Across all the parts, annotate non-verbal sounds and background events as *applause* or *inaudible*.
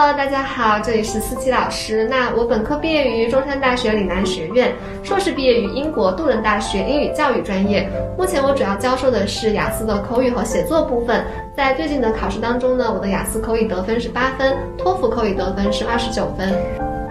Hello，大家好，这里是思琪老师。那我本科毕业于中山大学岭南学院，硕士毕业于英国杜伦大学英语教育专业。目前我主要教授的是雅思的口语和写作部分。在最近的考试当中呢，我的雅思口语得分是八分，托福口语得分是二十九分。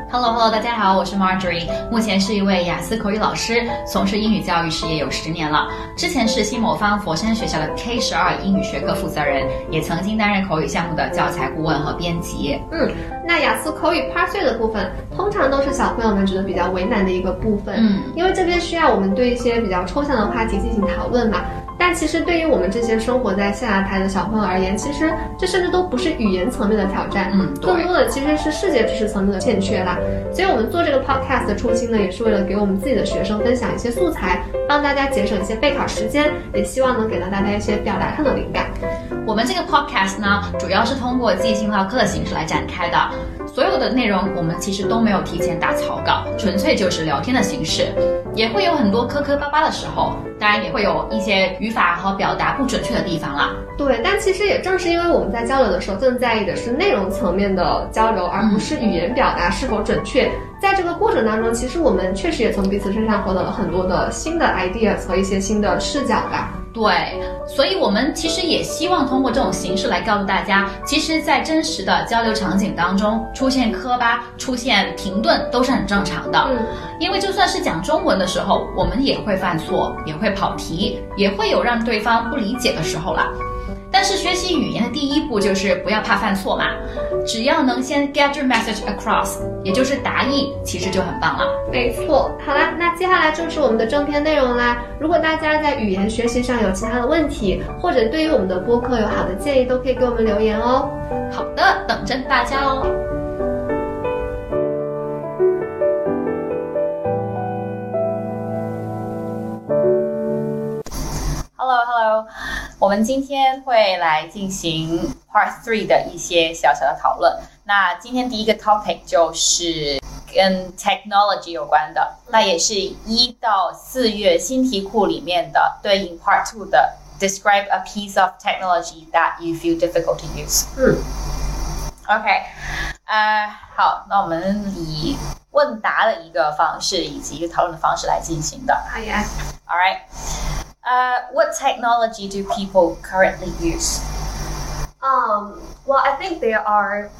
Hello Hello，大家好，我是 Marjorie，目前是一位雅思口语老师，从事英语教育事业有十年了。之前是新魔方佛山学校的 K 十二英语学科负责人，也曾经担任口语项目的教材顾问和编辑。嗯，那雅思口语 Part Three 的部分，通常都是小朋友们觉得比较为难的一个部分。嗯，因为这边需要我们对一些比较抽象的话题进行讨论嘛。但其实对于我们这些生活在象牙台的小朋友而言，其实这甚至都不是语言层面的挑战，嗯，更多的其实是世界知识层面的欠缺啦。所以我们做这个 podcast 的初心呢，也是为了给我们自己的学生分享一些素材，帮大家节省一些备考时间，也希望能给到大家一些表达上的灵感。我们这个 podcast 呢，主要是通过即兴唠嗑的形式来展开的。所有的内容我们其实都没有提前打草稿，纯粹就是聊天的形式，也会有很多磕磕巴巴的时候，当然也会有一些语法和表达不准确的地方啦。对，但其实也正是因为我们在交流的时候更在意的是内容层面的交流，而不是语言表达是否准确。在这个过程当中，其实我们确实也从彼此身上获得了很多的新的 ideas 和一些新的视角吧。对，所以我们其实也希望通过这种形式来告诉大家，其实，在真实的交流场景当中，出现磕巴、出现停顿都是很正常的。嗯，因为就算是讲中文的时候，我们也会犯错，也会跑题，也会有让对方不理解的时候啦。但是学习语言的第一步就是不要怕犯错嘛，只要能先 get your message across，也就是答意，其实就很棒了。没错，好啦，那接下来就是我们的正片内容啦。如果大家在语言学习上有其他的问题，或者对于我们的播客有好的建议，都可以给我们留言哦。好的，等着大家哦。Hello Hello，我们今天会来进行 Part Three 的一些小小的讨论。那今天第一个 topic 就是跟 technology 有关的，那也是一到四月新题库里面的对应 Part Two 的 Describe a piece of technology that you feel difficult to use。嗯，OK，呃，好，那我们以问答的一个方式以及一个讨论的方式来进行的。好呀。 All right. Uh, what technology do people currently use? Um, well, I think there are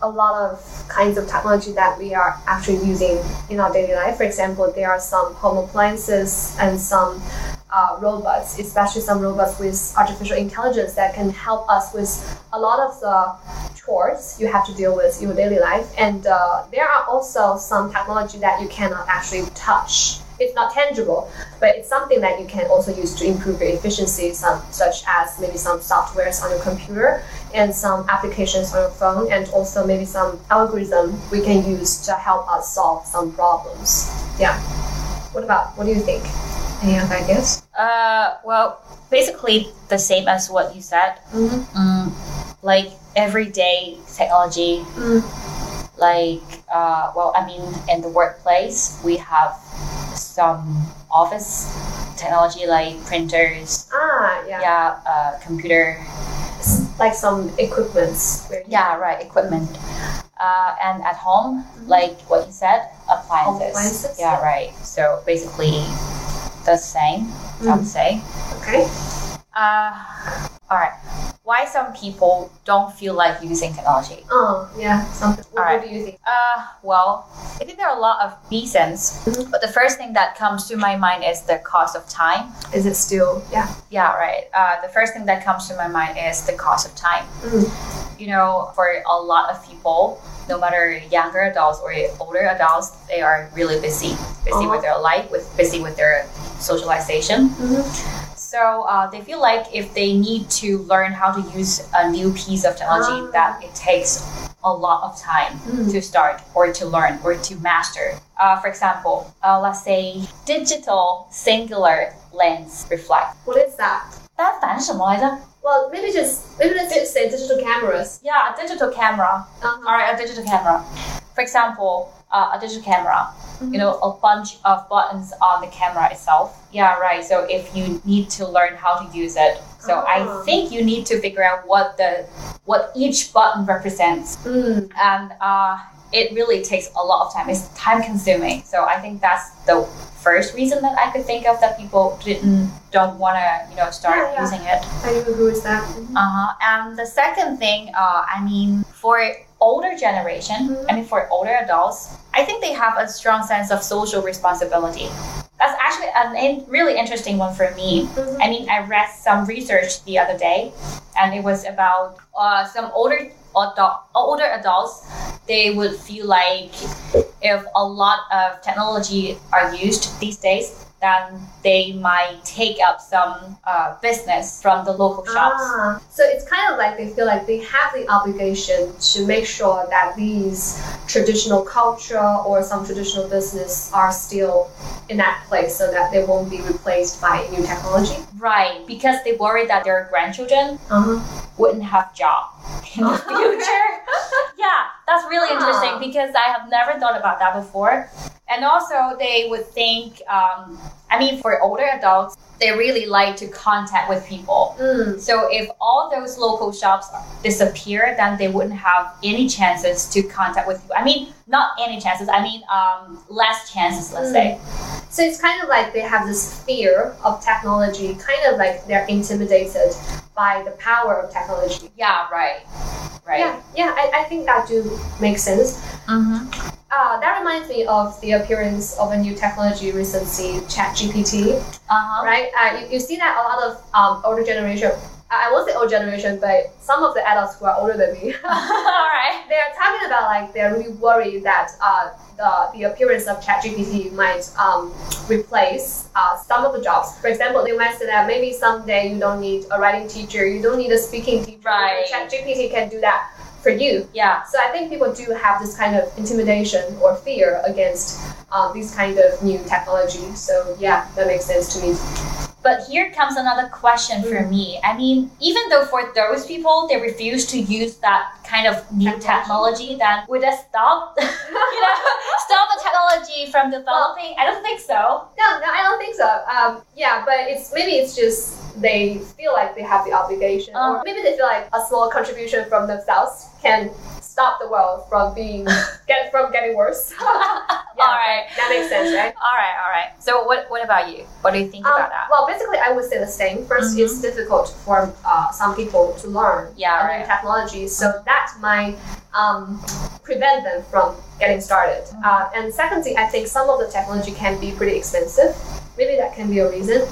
a lot of kinds of technology that we are actually using in our daily life. For example, there are some home appliances and some uh, robots, especially some robots with artificial intelligence that can help us with a lot of the chores you have to deal with in your daily life. And uh, there are also some technology that you cannot actually touch. It's not tangible, but it's something that you can also use to improve your efficiency, some, such as maybe some softwares on your computer and some applications on your phone, and also maybe some algorithm we can use to help us solve some problems. Yeah. What about, what do you think? Any other ideas? Uh, well, basically the same as what you said. Mm-hmm. Mm, like everyday technology, Mm. like, uh, well, I mean, in the workplace, we have some office technology like printers, Ah, yeah. yeah, uh, computer, Like some equipments. Yeah, right, equipment. Uh, and at home, like what you said, appliances. Appliances, Yeah, right. So basically, the same, I would say. Okay. Uh, all right. Why some people don't feel like using technology? Oh, yeah. Something. What, Alright. what do you think? Uh, well, I think there are a lot of reasons, Mhm. but the first thing that comes to my mind is the cost of time. Is it still, yeah. Yeah, right. Uh, the first thing that comes to my mind is the cost of time. Mm. You know, for a lot of people, no matter younger adults or older adults, they are really busy, busy Uh-huh. with their life, with busy with their socialization. Mhm. So uh, they feel like if they need to learn how to use a new piece of technology, Ah. that it takes a lot of time Mm. to start or to learn or to master. Uh, for example, uh, let's say digital singular lens reflect. What is that? 单反是什么来着？ Well, maybe just maybe let's just say digital cameras. Yeah, a digital camera. Uh-huh. All right, a digital camera. For example, uh, a digital camera. You know, a bunch of buttons on the camera itself. Yeah, right. So if you need to learn how to use it, so Oh. I think you need to figure out what the what each button represents, Mm. and uh, it really takes a lot of time. It's time consuming. So I think that's the first reason that I could think of that people didn't don't want to you know start Yeah, yeah. using it. I agree with that. Mhm. Uh-huh. And the second thing, uh, I mean, for older generation, Mhm. I mean, for older adults, I think they have a strong sense of social responsibility. That's actually a in, really interesting one for me. Mhm. I mean, I read some research the other day, and it was about uh, some older adult, older adults. They would feel like if a lot of technology are used these days, then they might take up some uh, business from the local shops. Ah, so it's kind of like they feel like they have the obligation to make sure that these traditional culture or some traditional business are still in that place so that they won't be replaced by new technology. Right, because they worry that their grandchildren Uh-huh. wouldn't have job in the *laughs* future. *laughs* *laughs* yeah, that's really Ah. interesting because I have never thought about that before. And also, they would think, um, I mean, for older adults, they really like to contact with people. Mm. So if all those local shops disappear, then they wouldn't have any chances to contact with people. I mean, not any chances. I mean, um, less chances. Let's Mm. say. So it's kind of like they have this fear of technology, kind of like they're intimidated by the power of technology. Yeah. Right. Right. Yeah, yeah, I, I think that do make sense. Mm-hmm. Uh, that reminds me of the appearance of a new technology recently, ChatGPT. Uh huh. right? Uh, you, you see that a lot of um, older generation. I won't say old generation, but some of the adults who are older than me, *laughs* *laughs* All right. they are talking about like they're really worried that uh, the the appearance of ChatGPT might um, replace uh, some of the jobs. For example, they might say that maybe someday you don't need a writing teacher, you don't need a speaking teacher. Right. ChatGPT can do that for you. Yeah. So I think people do have this kind of intimidation or fear against uh, these kind of new technology. So yeah, that makes sense to me. But here comes another question for Mm. me. I mean, even though for those people they refuse to use that kind of new technology, Technology. then would that stop, *laughs* you know, *laughs* stop the technology from developing? I don't think so. No, no, I don't think so. Um, yeah, but it's maybe it's just they feel like they have the obligation, or maybe they feel like a small contribution from themselves can stop the world from being *laughs* get from getting worse. *laughs* Yeah, All right. that makes sense, right? All right, all right. So what what about you? What do you think Um, about that? well, basically, I would say the same. 1st Mhm. it's difficult for uh, some people to learn Yeah, a new right. technology, so that might um, prevent them from getting started. Mhm. Uh, and secondly, I think some of the technology can be pretty expensive. Maybe that can be a reason.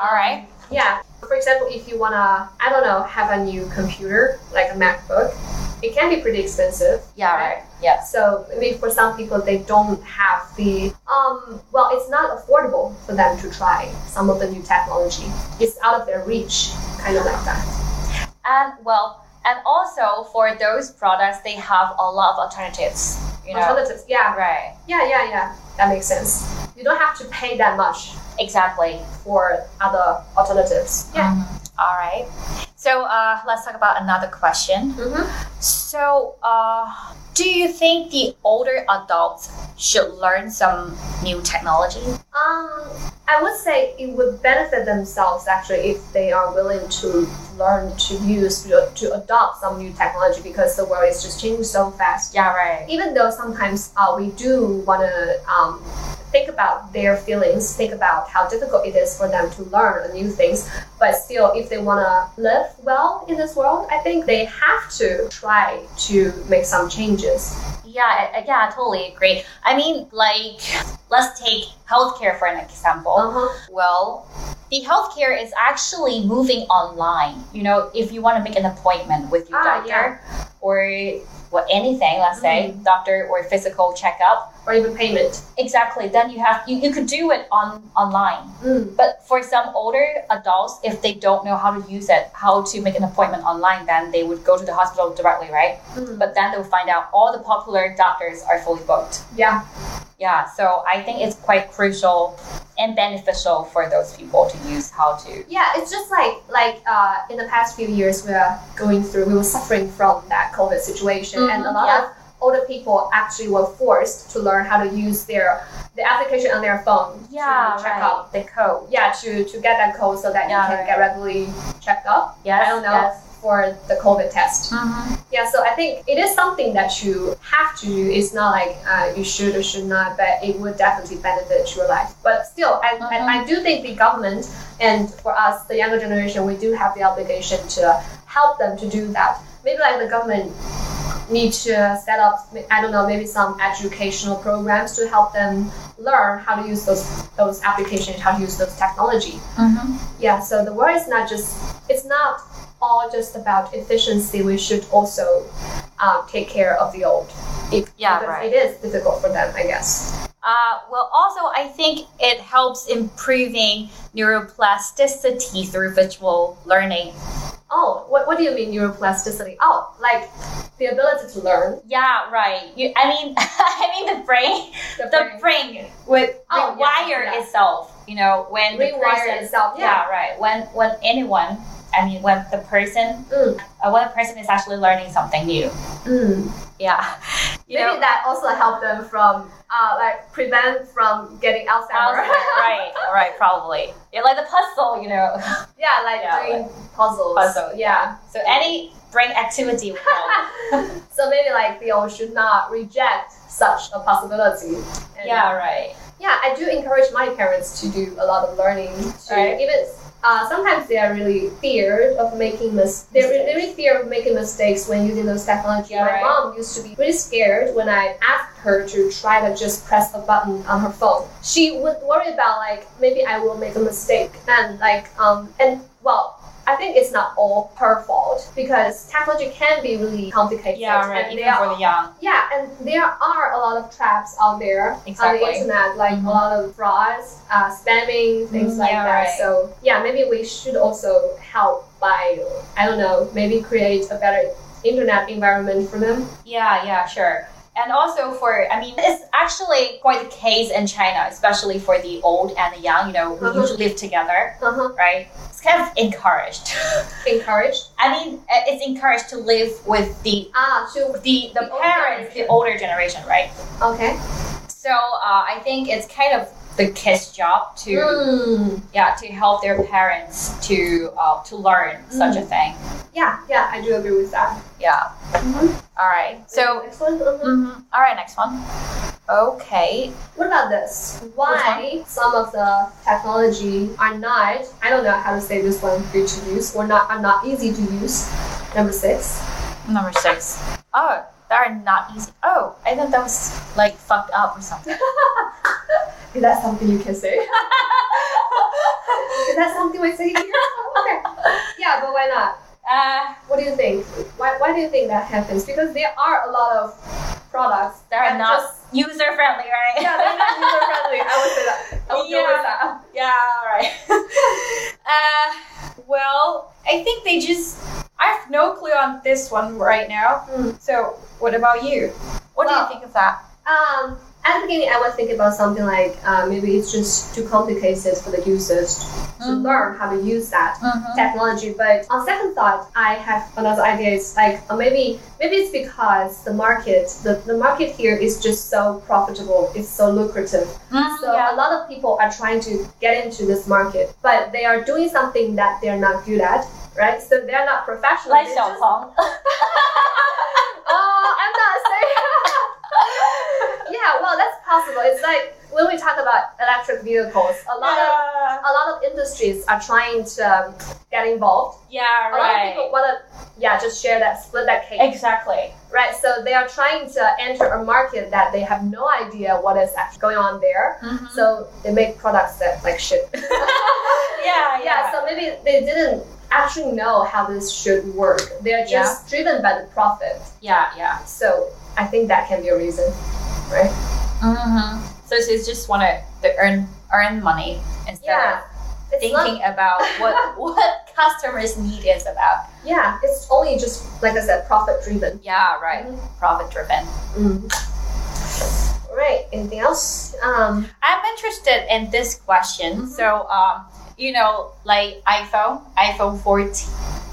All right. Yeah. For example, if you wanna, I don't know, have a new computer like a MacBook, it can be pretty expensive. Yeah, right. Yeah. So maybe for some people, they don't have the um. Well, it's not affordable for them to try some of the new technology. It's out of their reach, kind of like that. And well, and also for those products, they have a lot of alternatives. You know. Alternatives, yeah, Right. yeah, yeah, yeah. That makes sense. You don't have to pay that much Exactly. for other alternatives. Yeah. Mhm. All right. So uh, let's talk about another question. Mm-hmm. So, uh, do you think the older adults should learn some new technology? Um, I would say it would benefit themselves actually if they are willing to learn to use to, to adopt some new technology because the world is just changing so fast. Yeah, right. Even though sometimes uh, we do want to um, think about their feelings, think about how difficult it is for them to learn new things, but still, if they want to live well in this world, I think they have to try to make some changes. Yeah, yeah, I totally agree. I mean, like, let's take healthcare for an example. Uh-huh. Well, the healthcare is actually moving online. You know, if you want to make an appointment with your Ah, doctor yeah. or what anything, let's say doctor or physical checkup, Or even payment. exactly. Then you have you, you could do it on online. Mm. But for some older adults, if they don't know how to use it, how to make an appointment online, then they would go to the hospital directly, right? Mm. But then they'll find out all the popular doctors are fully booked. Yeah. Yeah, so I think it's quite crucial and beneficial for those people to use how to. Yeah, it's just like like uh, in the past few years we are going through, we were suffering from that COVID situation, and a Mhm, lot yeah. of older people actually were forced to learn how to use their the application on their phone Yeah, to check right. out. The code. Yeah, to, to get that code so that Yeah, you can right. get regularly checked up. Yes. I don't know Yes. For the COVID test. Mhm. Yeah, so I think it is something that you have to do. It's not like uh, you should or should not, but it would definitely benefit your life. But still, I, Mhm. I, I do think the government and for us, the younger generation, we do have the obligation to help them to do that. Maybe like the government need to set up, I don't know, maybe some educational programs to help them learn how to use those those applications, how to use those technology. Mhm. Yeah, so the world is not just, it's not all just about efficiency. We should also um, take care of the old. If, Yeah, right. It is difficult for them, I guess. Uh, well, also, I think it helps improving neuroplasticity through visual learning. Oh, what, what do you mean neuroplasticity? Oh, like the ability to learn. Yeah, right. You, I mean, *laughs* I mean the brain, The the brain would Oh, rewire yeah. itself. You know, when the Rewire person, itself, yeah. right. When when anyone, I mean, when the person, Mm. uh, when a person is actually learning something new. Mm. Yeah, you *laughs* Maybe know, that also help them from, uh, like, prevent from getting Alzheimer's. right, *laughs* right, probably. Yeah, like the puzzle, you know, *laughs* yeah, like Yeah, doing puzzles. Puzzle, yeah. so any brain activity so maybe like the old should not reject such a possibility. And yeah, right. yeah, I do encourage my parents to do a lot of learning. To Right. even uh, sometimes they are really feared of making mis- they're re- they really fear of making mistakes when using those technology. Yeah, my right. mom used to be really scared when I asked her to try to just press a button on her phone. She would worry about like maybe I will make a mistake and like um and well. I think it's not all her fault because technology can be really complicated. Yeah, right. And Even for the young. yeah, and there are a lot of traps out there on Exactly. the internet, like Mhm. a lot of frauds, uh, spamming, things Mm, like yeah, that. right. So yeah, maybe we should also help by I don't know, maybe create a better internet environment for them. Yeah, yeah, sure. And also for, I mean, it's actually quite the case in China, especially for the old and the young, you know, who Uh-huh. usually live together, Uh-huh. right? It's kind of encouraged. *laughs* Encouraged. I mean, uh, it's encouraged to live with the Ah, to the, the The parents, the older generation, right? okay. So uh, I think it's kind of the kids' job to Mm. yeah to help their parents to uh, to learn such a thing. Yeah, yeah, I do agree with that. Yeah. Mhm. All right. So. next one. mhm. mhm. All right. Next one. Okay. What about this? Why some of the technology are not, I don't know how to say this one good to use, or not are not easy to use. Number six. Number six. Oh, that are not easy. Oh, I thought that was like fucked up or something. *laughs* Is that something you can say? Is that something we say here? Okay. Yeah, but why not? Uh, What do you think? Why, why do you think that happens? Because there are a lot of products that are not just user friendly, right? yeah, they're not user friendly. I would say that. I would go with that. Yeah, right. *laughs* uh, well, I think they just. I have no clue on this one right now. Mm. So, what about you? What do you think of that? Um, at the beginning, I was thinking about something like uh, maybe it's just too complicated for the users to Mhm. learn how to use that Mhm. technology. But on second thought, I have another idea. It's like uh, maybe maybe it's because the market the, the market here is just so profitable. It's so lucrative. Mhm, So yeah. a lot of people are trying to get into this market, but they are doing something that they're not good at. Right, so they're not professional. Like Xiao Oh, *laughs* I'm not. Yeah, well, that's possible. It's like when we talk about electric vehicles, a lot of a lot of industries are trying to um, get involved. yeah, right. A lot of people want to, yeah, just share that, split that cake, Exactly. right? So they are trying to enter a market that they have no idea what is actually going on there. Mhm. So they make products that like shit. *laughs* *laughs* yeah, yeah, so maybe they didn't actually know how this should work. They're just driven by the profit. yeah, yeah. So I think that can be a reason, right? Mm-hmm. So it's just want to earn earn money instead Yeah. of not- thinking about what *laughs* what customers need is about. yeah, it's only just like I said, profit driven. Yeah, right. Mhm. Profit driven. Mm. All right. Anything else? Um. I'm interested in this question. Mhm. So, um, you know, like iPhone, iPhone 14,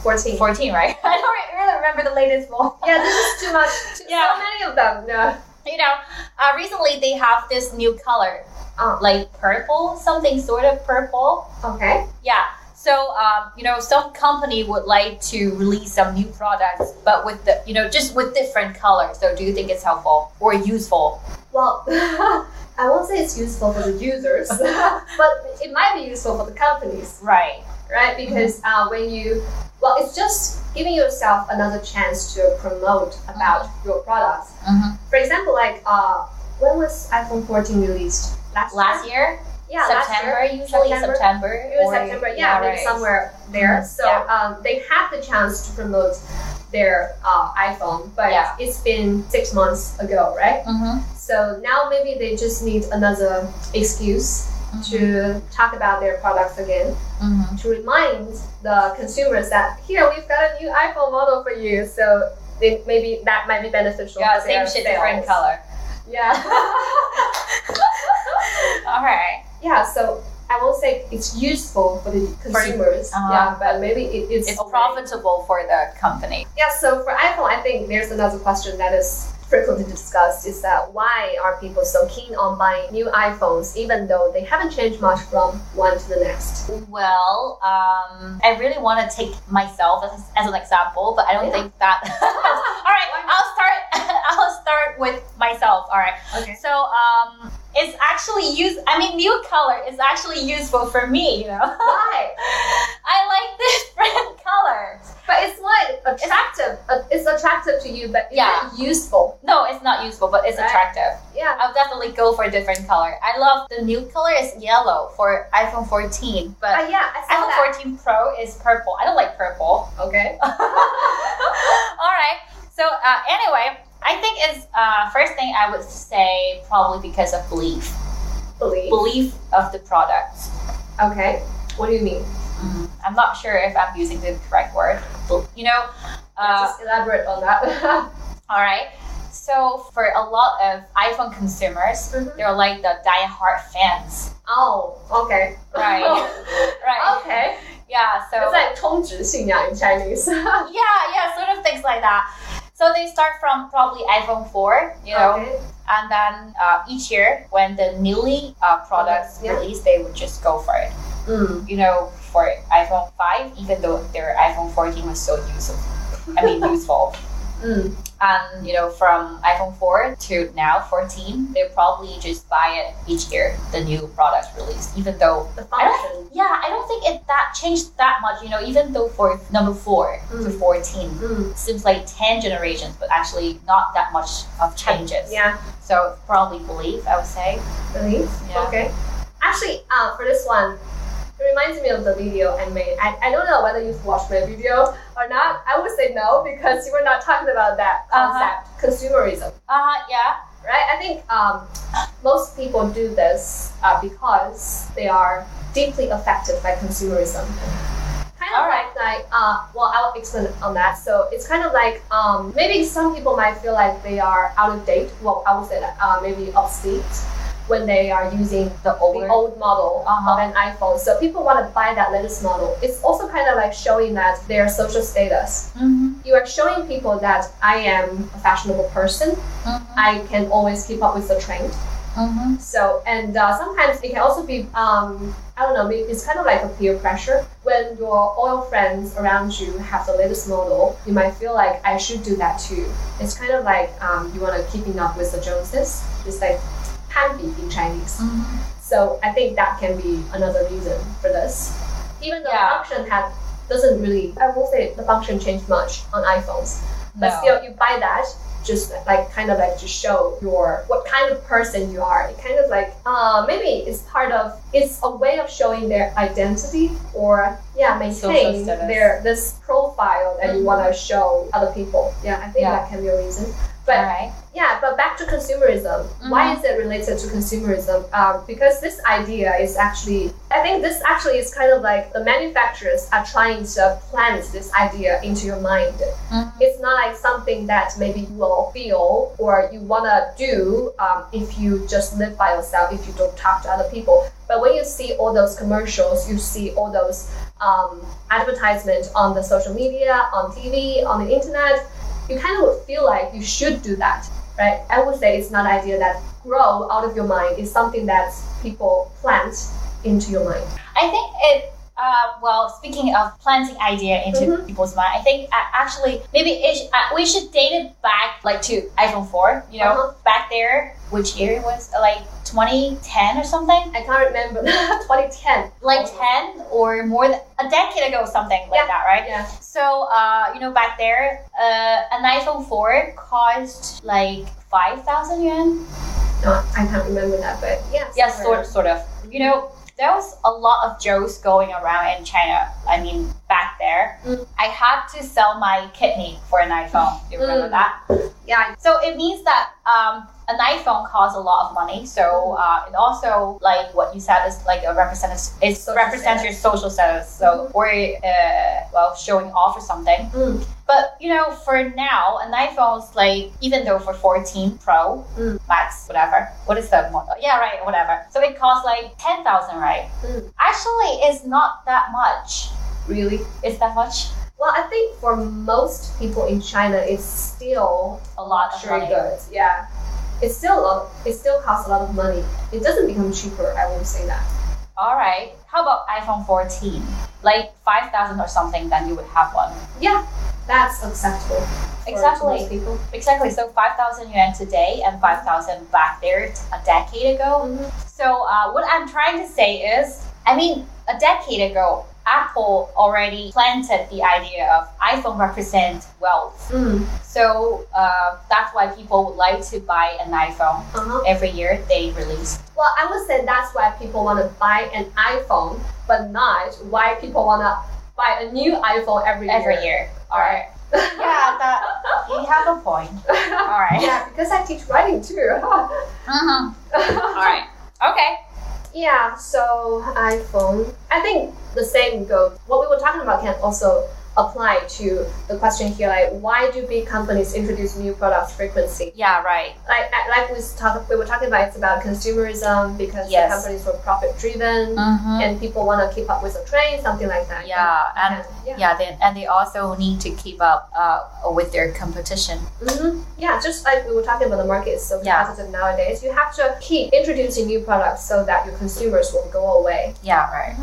14. 14, right? *laughs* I don't really remember the latest one. Yeah, this is too much. *laughs* Too, Yeah. So many of them. Yeah. You know, uh, recently they have this new color, Oh, like purple, something sort of purple. okay. Yeah. So, um, you know, some company would like to release some new products, but with the, you know, just with different colors. So, do you think it's helpful or useful? Well, *laughs* I won't say it's useful for the users, *laughs* but it might be useful for the companies, Right. right? Because uh, when you, well, it's just giving yourself another chance to promote about your products. Mm-hmm. For example, like uh, when was iPhone 14 released? Last Last year, Yeah, September last year. usually September. September. It was September, yeah, maybe right. somewhere there. Mhm. So Yeah. um, they had the chance to promote their uh, iPhone, but Yeah. it's been six months ago, right? Mhm. So now maybe they just need another excuse to talk about their products again, Mhm. to remind the consumers that here we've got a new iPhone model for you. So they, maybe that might be beneficial. Yeah, same shit, sales. different color. Yeah. *laughs* All right. yeah. So I won't say it's useful for the consumers. uh-huh. Yeah, but maybe it, it's It's profitable for the company. Yeah, so for iPhone, I think there's another question that is frequently discussed is that why are people so keen on buying new iPhones even though they haven't changed much from one to the next? Well, um, I really want to take myself as, as an example, but I don't Yeah. think that. *laughs* All right, I'll start. *laughs* I'll start with myself. All right. Okay. So, um, it's actually use. I mean, new color is actually useful for me. You know, Why? *laughs* I like this *laughs* brand color. But it's what attractive. uh, It's attractive to you, but is Yeah. useful? No, it's not useful, but it's Right. attractive. Yeah. I'll definitely go for a different color. I love the new color is yellow for iPhone 14, but Uh, yeah, I saw iPhone that. 14 Pro is purple. I don't like purple. Okay. *laughs* All right. So uh, anyway, I think it's uh, first thing I would say probably because of belief, Believe. belief of the product. Okay. What do you mean? Mm, I'm not sure if I'm using the correct word. You know. Uh, Just elaborate on that. *laughs* all right. So for a lot of iPhone consumers, Mhm. they're like the die-hard fans, oh, okay. right? *laughs* right. okay. Yeah. So It's like 充值信仰 in Chinese. *laughs* yeah, yeah, sort of things like that. So they start from probably iPhone 4, you know, Okay. and then uh, each year when the newly uh, products Yeah. release, they would just go for it. Mm. You know, for iPhone 5, even though their iPhone 14 was so useful. I mean, *laughs* useful. Mm. And you know, from iPhone 4 to now 14, they probably just buy it each year, the new product released. Even though, The I yeah, I don't think it that changed that much. You know, even though for number 4 to Mm. 14, Mm. seems like 10 generations, but actually not that much of changes. Yeah. So probably believe, I would say. Believe? Yeah. Okay. Actually, uh, for this one, it reminds me of the video I made. I, I don't know whether you've watched my video or not. I would say no because you were not talking about that Uh-huh. concept, consumerism, Uh-huh, yeah. right? I think um, most people do this uh, because they are deeply affected by consumerism. Kind of like, like uh, well, I'll explain on that. So it's kind of like um, maybe some people might feel like they are out of date. Well, I would say that uh, maybe obsolete when they are using The the old model Uh-huh. of an iPhone. So people want to buy that latest model. It's also kind of like showing that their social status. Mhm, You are showing people that I am a fashionable person. mhm, I can always keep up with the trend. mhm. So, and uh, sometimes it can also be, um, I don't know, maybe it's kind of like a peer pressure. When your oil friends around you have the latest model, you might feel like I should do that too. It's kind of like um, you want to keeping up with the Joneses. It's like 攀比 in Chinese. Mhm. So I think that can be another reason for this. Even though Yeah. the function had doesn't really, I won't say the function changed much on iPhones, but No. still you buy that just like kind of like to show your what kind of person you are. It kind of like uh, maybe it's part of it's a way of showing their identity or yeah maintain their this profile that you Mhm. want to show other people. Yeah, I think Yeah. that can be a reason. But Alright. yeah, but back to consumerism. Why is it related to consumerism? Um, because this idea is actually, I think this actually is kind of like the manufacturers are trying to plant this idea into your mind. Mhm. It's not like something that maybe you will feel or you wanna do um, if you just live by yourself, if you don't talk to other people. But when you see all those commercials, you see all those um, advertisements on the social media, on TV, on the internet, you kind of feel like you should do that, right? I would say it's not an idea that grow out of your mind. It's something that people plant into your mind. I think it. Uh, well, speaking of planting idea into Mhm. people's mind, I think uh, actually maybe it sh- uh, we should date it back like to iPhone four. You know, Uh-huh. back there, which year was uh, like 2010 or something, I can't remember *laughs* 2010. like Oh. 10 or more than a decade ago, something like Yeah. that, right? Yeah. So, uh, you know, back there, uh, an iPhone 4 cost like 5,000 yuan. No, I can't remember that, but yeah. Yeah, sort, sort of. You know, there was a lot of jokes going around in China. I mean, back there. I had to sell my kidney for an iPhone. You remember Mm. that? Yeah, So it means that um, an iPhone costs a lot of money. So uh, it also, like what you said, is like a representative. It Social represents your social status. So or uh, well, showing off or something. Mm. But you know, for now, an iPhone's like even though for 14 Pro Mm. Max, whatever. What is the model? Yeah, right, whatever. So it costs like 10,000, right? Mm. Actually, it's not that much. Really. Is that much? Well, I think for most people in China, it's still A lot of luxury money. goods. Yeah, it's still a lot. It still costs a lot of money. It doesn't become cheaper. I won't say that. All right. How about iPhone 14? Like 5,000 or something, then you would have one. Yeah, that's acceptable. Exactly. people. Exactly. So 5,000 yuan today and 5,000 back there a decade ago. Mhm. So uh, what I'm trying to say is, I mean, a decade ago, Apple already planted the idea of iPhone represent wealth. Mm. So uh, that's why people would like to buy an iPhone Uh-huh. every year they release. Well, I would say that's why people want to buy an iPhone, but not why people want to buy a new iPhone every year. Every year. All right. *laughs* Yeah, that you have a point. All right. yeah, because I teach writing too. *laughs* Uh-huh. All right. Okay. Yeah, so iPhone. I think the same goes. What we were talking about can also apply to the question here, like why do big companies introduce new products frequency? Yeah. Right. Like like we talk, we were talking about, it's about consumerism because Yes. the companies were profit driven Mm-hmm. and people want to keep up with the trend, something like that. Yeah, and yeah. yeah, they, and they also need to keep up uh, with their competition. hmm Yeah, just like we were talking about, the market is so Yeah. competitive nowadays. You have to keep introducing new products so that your consumers will go away. Yeah. Right.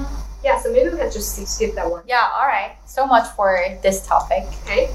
Yeah, so maybe we can just skip that one. Yeah. All right. So much for this topic. Okay.